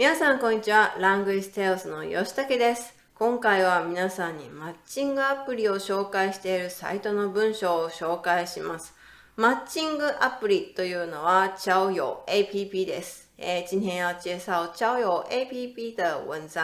皆さんこんにちは。ラングイステオスの吉武です。今回は皆さんにマッチングアプリを紹介しているサイトの文章を紹介します。マッチングアプリというのは交友 APP です。えー今天要介绍交友 APP 的文章。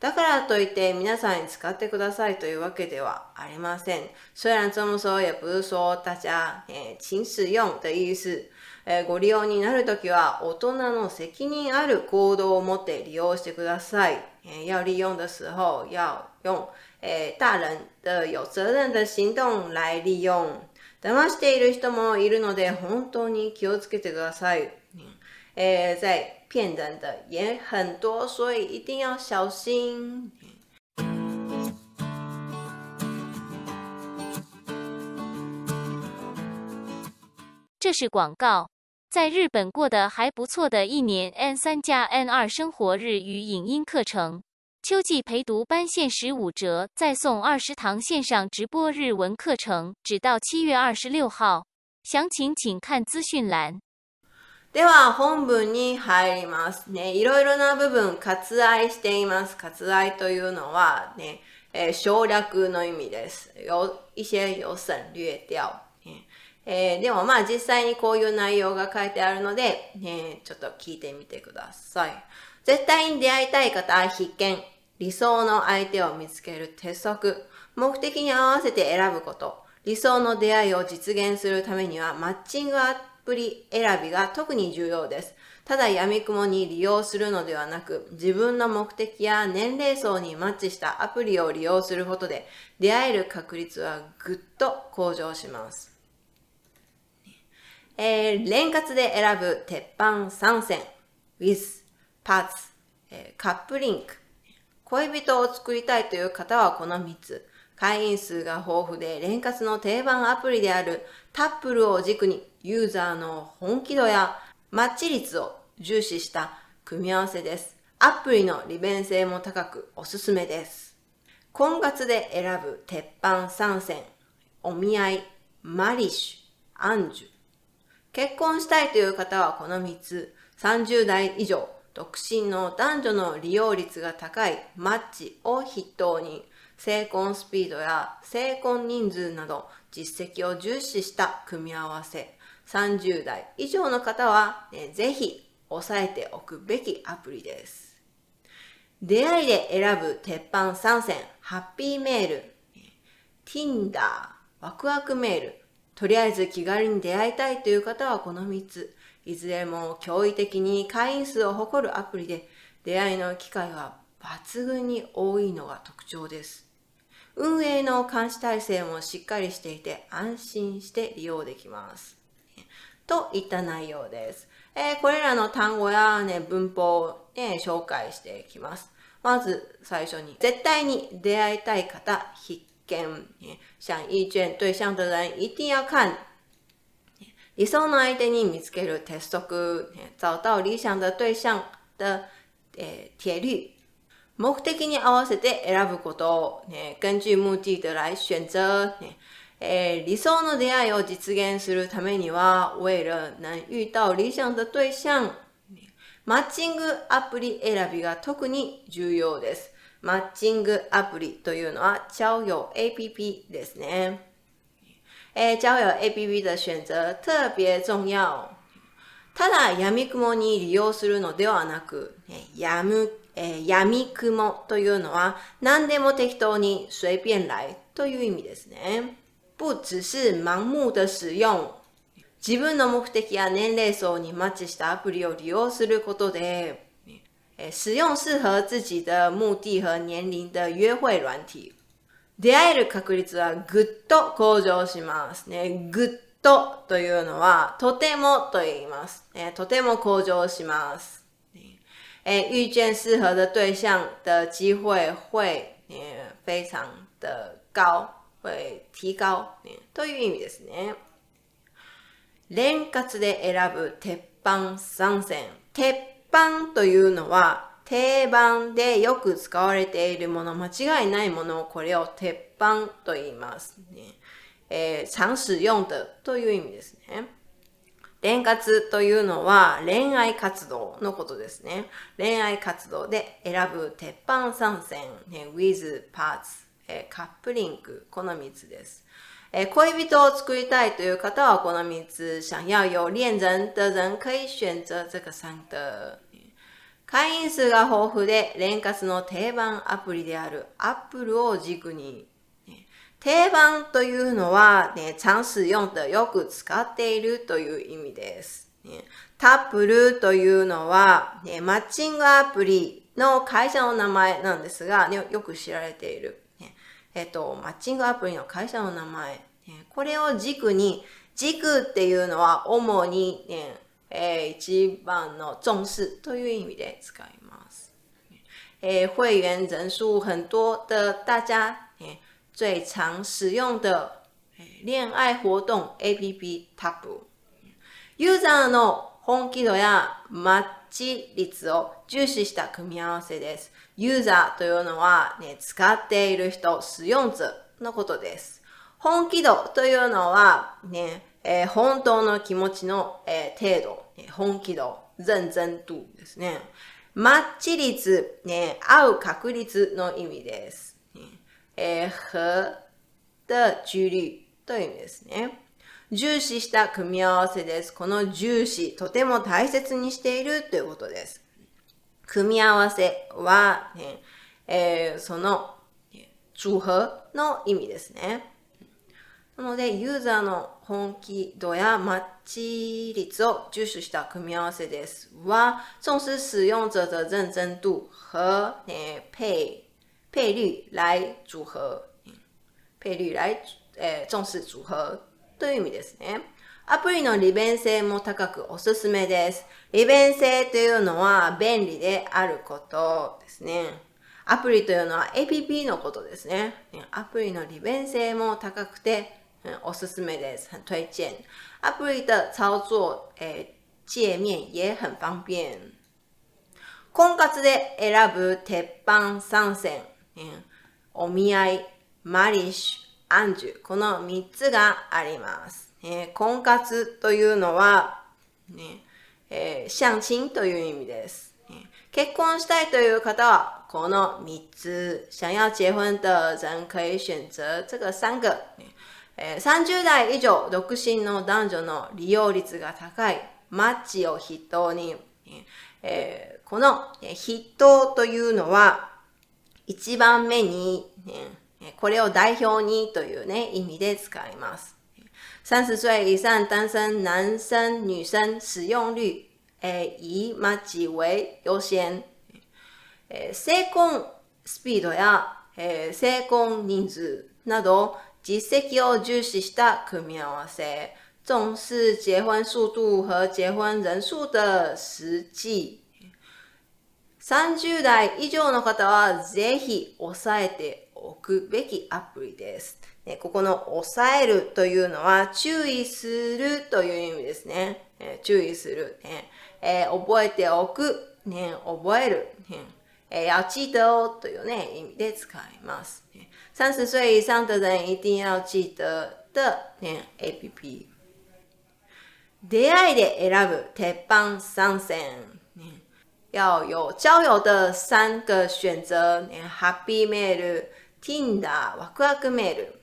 だからといって皆さんに使ってくださいというわけではありません。虽然这么说，也不是说大家、えー请使用的意思。えご利用になるときは大人の責任ある行動を持って利用してください。え要利用的时候要用、え大人的有责任的行动来利用。騙している人もいるので本当に気をつけてください。呃，在骗人的也很多，所以一定要小心。这是广告。在日本过得还不错的一年 N 三加 N 二生活日语影音课程，秋季陪读班限时五折，再送二十堂线上直播日文课程，只到七月二十六号。详情请看资讯栏。では本文に入りますね。いろいろな部分割愛しています。割愛というのはね、えー省略の意味です。有一些有省略掉。 えーでもまあ実際にこういう内容が書いてあるので、ね、ちょっと聞いてみてください。絶対に出会いたい方は必見。理想の相手を見つける鉄則。目的に合わせて選ぶこと。理想の出会いを実現するためにはマッチングアプリ選びが特に重要です。ただ闇雲に利用するのではなく、自分の目的や年齢層にマッチしたアプリを利用することで、出会える確率はぐっと向上します。えー連活で選ぶ鉄板参戦、with、パツ、えーカップリンク。恋人を作りたいという方はこの3つ。会員数が豊富で連活の定番アプリであるタップルを軸にユーザーの本気度やマッチ率を重視した組み合わせです。アプリの利便性も高くおすすめです。婚活で選ぶ鉄板参戦、お見合い、マリッシュ、アンジュ。結婚したいという方はこの3つ。30代以上、独身の男女の利用率が高いマッチを筆頭に、成婚スピードや成婚人数など実績を重視した組み合わせ。30代以上の方は、ね、ぜひ押さえておくべきアプリです。出会いで選ぶ鉄板参戦、ハッピーメール、Tinder、ワクワクメール、とりあえず気軽に出会いたいという方はこの3つ。いずれも驚異的に会員数を誇るアプリで、出会いの機会は抜群に多いのが特徴です。運営の監視体制もしっかりしていて安心して利用できます。といった内容です。えーこれらの単語や、ね、文法を、ね、紹介していきます。まず最初に、絶対に出会いたい方必見。想意见对象的人一定要看。理想の相手に見つける鉄則。找到理想的对象的、铁律。目的に合わせて選ぶこと、ね、根据目的的来选择、ねえ理想の出会いを実現するためには、为了能遇到理想的对象、マッチングアプリ選びが特に重要です。マッチングアプリというのは、交友 APP ですね。えー交友 APP 的選择特別重要。ただ闇雲に利用するのではなく、やむえー闇雲というのは何でも適当に随便来という意味ですね。不只是盲目的使用。自分の目的や年齢層にマッチしたアプリを利用することで、え使用适合自己的目的和年龄的约会軟体。出会える確率はぐっと向上しますね。ぐっとというのは、とてもと言います。ねとても向上します。诶，遇见适合的对象的机会会呃非常的高，会提高、ね、という意味ですね。連活で選ぶ鉄板参戦。鉄板というのは定番でよく使われているもの、間違いないものをこれを鉄板と言いますね。えー常使用的という意味ですね。連活というのは恋愛活動のことですね。恋愛活動で選ぶ鉄板参戦、ね、with parts、えカップリンク、この3つです。え恋人を作りたいという方はこの3つ。想要有恋人的人可以选择这个三个。会員数が豊富で、連活の定番アプリである Apple を軸に、定番というのは、ね、常使用でよく使っているという意味です。ね、タップルというのは、ね、マッチングアプリの会社の名前なんですが、ね、よく知られている。ねえっと、マッチングアプリの会社の名前。ね、これを軸に、軸っていうのは主に、ね、诶，一番の重视という意味で使います。诶，会员人数很多的大家，诶，最常使用的恋爱活動 APP タップ。ユーザーの本気度やマッチ率を重視した組み合わせです。ユーザーというのは、ね、使っている人、使用者のことです。本気度というのは、ね、えー、本当の気持ちの、えー、程度、本気度、認真度ですね。マッチ率、ね、合う確率の意味です。えー、和的距離という意味ですね。重視した組み合わせです。この重視、とても大切にしているということです。組み合わせは、ねえー、その組合の意味ですね。なので、ユーザーの本気度やマッチ率を重視した組み合わせです。は、重視使用者的認真度和、ね、配配率来組合。配率来、えー、重視組合という意味ですね。アプリの利便性も高くおすすめです。利便性というのは便利であることですね。アプリというのは APP のことですね。アプリの利便性も高くて嗯，おすすめです，很推荐。アプリ的操作，诶，界面也很方便。婚活で選ぶ鉄板三選、お見合い、マリッシュ、アンジュ、この3つがあります。えー、婚活というのは、ねえー、相親という意味です。結婚したいという方は、この3つ。想要結婚的人可以選擇这个三个。えー、30代以上独身の男女の利用率が高いマッチを筆頭に、えー、この筆頭というのは一番目に、ね、これを代表にというね、意味で使います。30岁以上单身男生、女生使用率、えー、以マッチ為優先。え、成婚スピードや、えー、成婚人数など実績を重視した組み合わせ，重視結婚速度和結婚人数的實際。30代以上の方はぜひ押さえておくべきアプリです。ね、ここの押さえるというのは注意するという意味ですね。え注意する、ねえー、覚えておく、ね、覚える、ねえー、要記得というね、意味で使います。三十岁以上的人一定要記得的、ね、APP。出会いで選ぶ鉄板三選。要有交友的三个選擇。ハッピーメール、Tinder、ワクワクメール。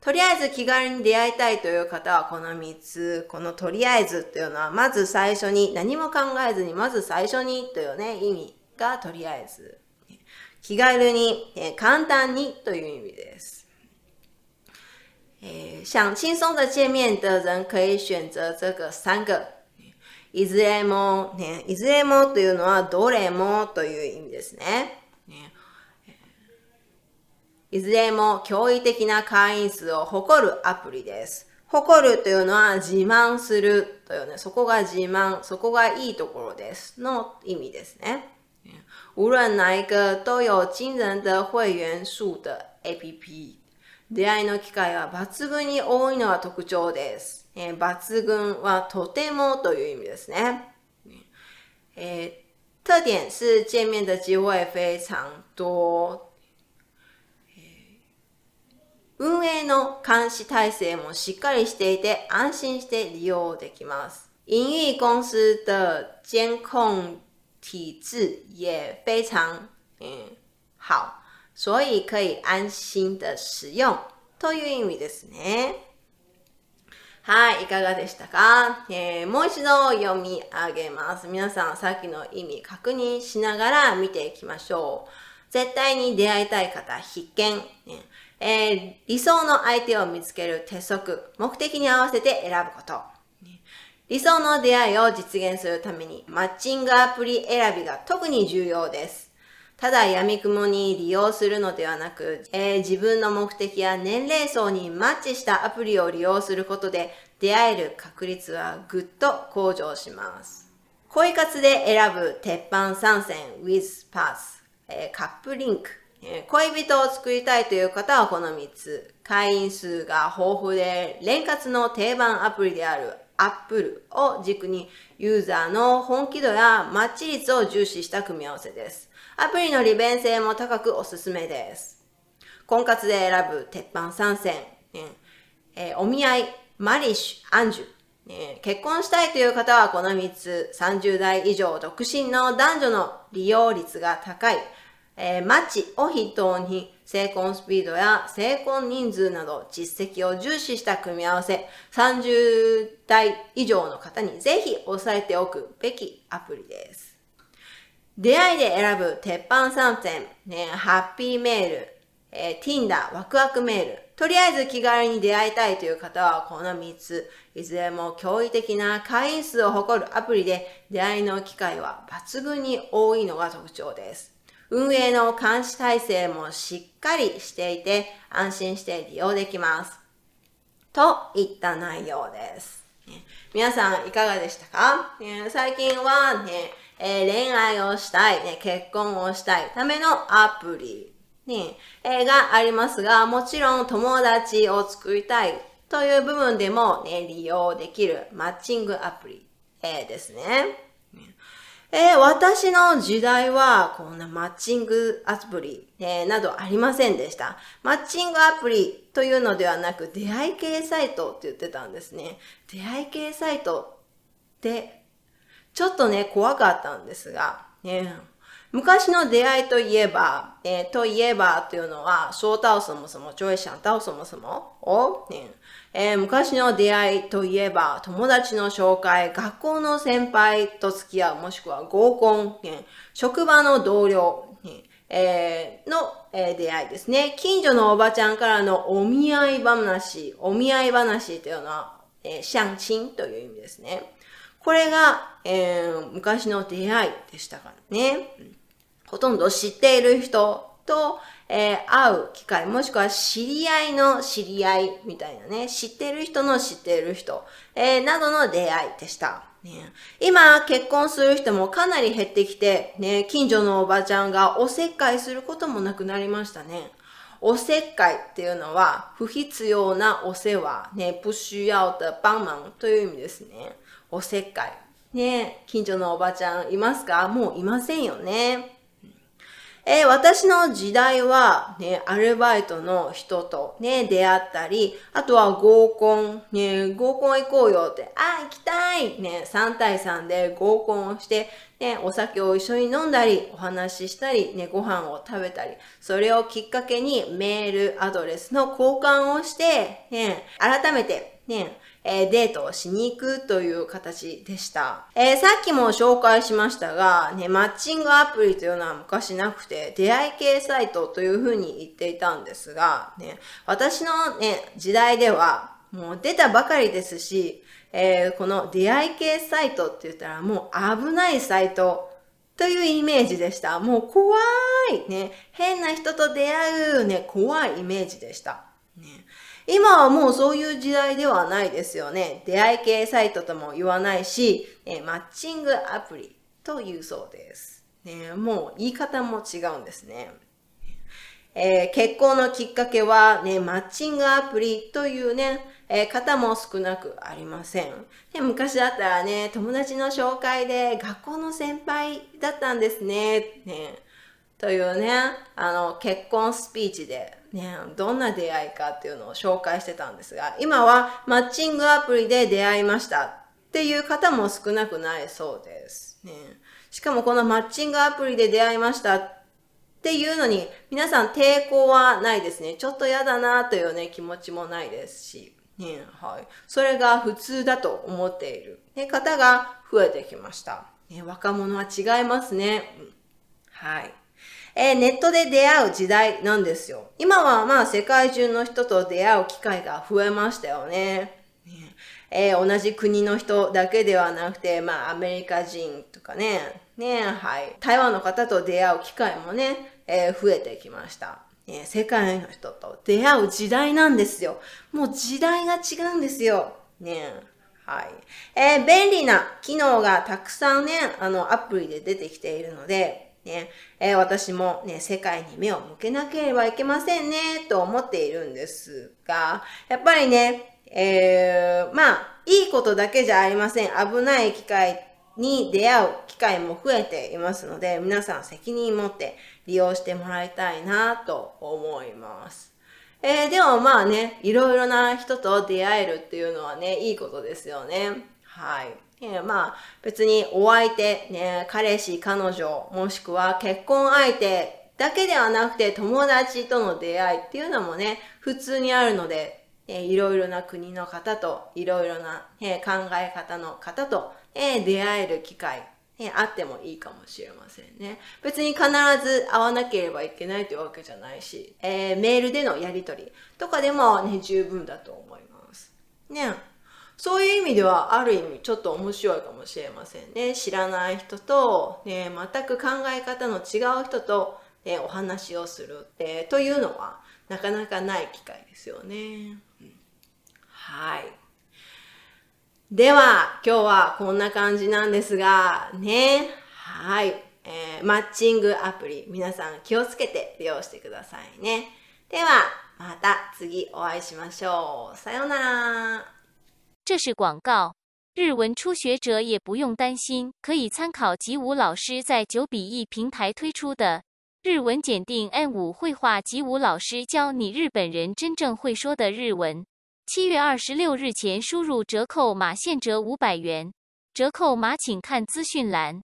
とりあえず気軽に出会いたいという方はこの3つ。このとりあえずというのは、まず最初に、何も考えずに、まず最初にというね、意味がとりあえず。気軽に、え簡単にという意味です。え想轻松的见面的人可以選择这个三个。いずれも、ね、いずれもというのはどれもという意味ですね。ねいずれも驚異的な会員数を誇るアプリです。誇るというのは自慢するというね、そこが自慢、そこがいいところですの意味ですね。无论哪一个都有惊人的会員数的 APP。出会いの機会は抜群に多いのは特徴です。えー、抜群はとてもという意味ですね。えー、特点是见面的机会非常多。運営の監視体制もしっかりしていて安心して利用できます。营运公司的监控体制也非常嗯好，所以可以安心的使用という意味ですね。はい、いかがでしたか、えー、もう一度読み上げます。皆さん、さっきの意味確認しながら見ていきましょう。絶対に出会いたい方必見。えー、理想の相手を見つける鉄則、目的に合わせて選ぶこと。理想の出会いを実現するためにマッチングアプリ選びが特に重要です。ただ闇雲に利用するのではなく、えー、自分の目的や年齢層にマッチしたアプリを利用することで出会える確率はぐっと向上します。恋活で選ぶ鉄板参戦 with pass、えー、カップリンク、えー、恋人を作りたいという方はこの3つ。会員数が豊富で、連活の定番アプリである Apple を軸にユーザーの本気度やマッチ率を重視した組み合わせです。アプリの利便性も高くおすすめです。婚活で選ぶ鉄板参戦、えー、お見合い、マリッシュ、アンジュ、え結婚したいという方はこの3つ、30代以上独身の男女の利用率が高い、えー、マッチを筆頭に成婚スピードや成婚人数など実績を重視した組み合わせ、30代以上の方にぜひ押さえておくべきアプリです。出会いで選ぶ鉄板3点、ね、ハッピーメール、えー、Tinder、ワクワクメール。とりあえず気軽に出会いたいという方はこの3つ、いずれも驚異的な会員数を誇るアプリで出会いの機会は抜群に多いのが特徴です。運営の監視体制もしっかりしていて安心して利用できます。といった内容です。皆さんいかがでしたか？最近はね、えー、恋愛をしたい、ね、結婚をしたいためのアプリ、ね。えー、がありますが、もちろん友達を作りたいという部分でも、ね、利用できるマッチングアプリ、えー、ですね。えー、私の時代は、こんなマッチングアプリ、えー、などありませんでした。マッチングアプリというのではなく、出会い系サイトって言ってたんですね。出会い系サイトってちょっとね、怖かったんですが、ね、昔の出会いといえば、えー、といえばというのは、说到什么什么就会想到什么什么を、ねえー、昔の出会いといえば、友達の紹介、学校の先輩と付き合う、もしくは合コン、職場の同僚、えー、の、えー、出会いですね。近所のおばちゃんからのお見合い話、お見合い話というのは、えー、相親という意味ですね。これが、えー、昔の出会いでしたからね。ほとんど知っている人と、えー、会う機会、もしくは知り合いの知り合いみたいなね、知ってる人の知ってる人、えー、などの出会いでした。ね、今、結婚する人もかなり減ってきて、ね、近所のおばちゃんがおせっかいすることもなくなりましたね。おせっかいっていうのは、不必要なお世話、ね、不需要的帮忙という意味ですね。おせっかい。ね近所のおばちゃんいますか？もういませんよね。えー、私の時代は、ね、アルバイトの人とね、出会ったり、あとは合コン、ね、合コン行こうよって、あ、行きたいね、3対3で合コンをして、ね、お酒を一緒に飲んだり、お話ししたり、ね、ご飯を食べたり、それをきっかけにメールアドレスの交換をして、ね、改めて、ね、えー、デートをしに行くという形でした。えー、さっきも紹介しましたが、ね、マッチングアプリというのは昔なくて、出会い系サイトというふうに言っていたんですが、ね、私のね、時代では、もう出たばかりですし、えー、この出会い系サイトって言ったらもう危ないサイトというイメージでした。もう怖いね。変な人と出会うね、怖いイメージでした。ね、今はもうそういう時代ではないですよね。出会い系サイトとも言わないし、えマッチングアプリというそうです。ね、もう言い方も違うんですね。えー、結婚のきっかけは、ね、マッチングアプリというね、えー、方も少なくありませんで。昔だったらね、友達の紹介で学校の先輩だったんですね。ねというね、あの、結婚スピーチで、ね、どんな出会いかっていうのを紹介してたんですが、今はマッチングアプリで出会いましたっていう方も少なくないそうです。ね、しかもこのマッチングアプリで出会いましたっていうのに、皆さん抵抗はないですね。ちょっと嫌だなというね、気持ちもないですし。ね、はい。それが普通だと思っている、ね、方が増えてきました。ね、若者は違いますね。うん、はい。えー、ネットで出会う時代なんですよ。今はまあ世界中の人と出会う機会が増えましたよね。ねえー、同じ国の人だけではなくて、まあアメリカ人とかね、ね、はい。台湾の方と出会う機会もね、えー、増えてきました。ね、世界の人と出会う時代なんですよ。もう時代が違うんですよ。ね。はい。えー、便利な機能がたくさんね、あの、アプリで出てきているので、ね、えー、私もね、世界に目を向けなければいけませんね、と思っているんですが、やっぱりね、えー、まあ、いいことだけじゃありません。危ない機会に出会う機会も増えていますので、皆さん責任持って利用してもらいたいなと思います。えー、でもまあね、いろいろな人と出会えるっていうのはね、いいことですよね。はい。えー、まあ別にお相手、ね、彼氏、彼女、もしくは結婚相手だけではなくて友達との出会いっていうのもね、普通にあるので、えー、いろいろな国の方といろいろな、えー、考え方の方と、えー、出会える機会ね、あってもいいかもしれませんね。別に必ず会わなければいけないというわけじゃないし、えー、メールでのやりとりとかでもね、十分だと思います。ね。そういう意味では、ある意味ちょっと面白いかもしれませんね。知らない人と、ね、全く考え方の違う人と、ね、お話をする、えー、というのは、なかなかない機会ですよね。はい。では、今日はこんな感じなんですが、ね。はい。えー、マッチングアプリ、皆さん気をつけて利用してくださいね。では、また次お会いしましょう。さようなら。这是广告。日文初学者也不用担心，可以参考吉武老师在九比一平台推出的日文检定 N 五绘画。吉武老师教你日本人真正会说的日文。七月二十六日前输入折扣码现折五百元，折扣码请看资讯栏。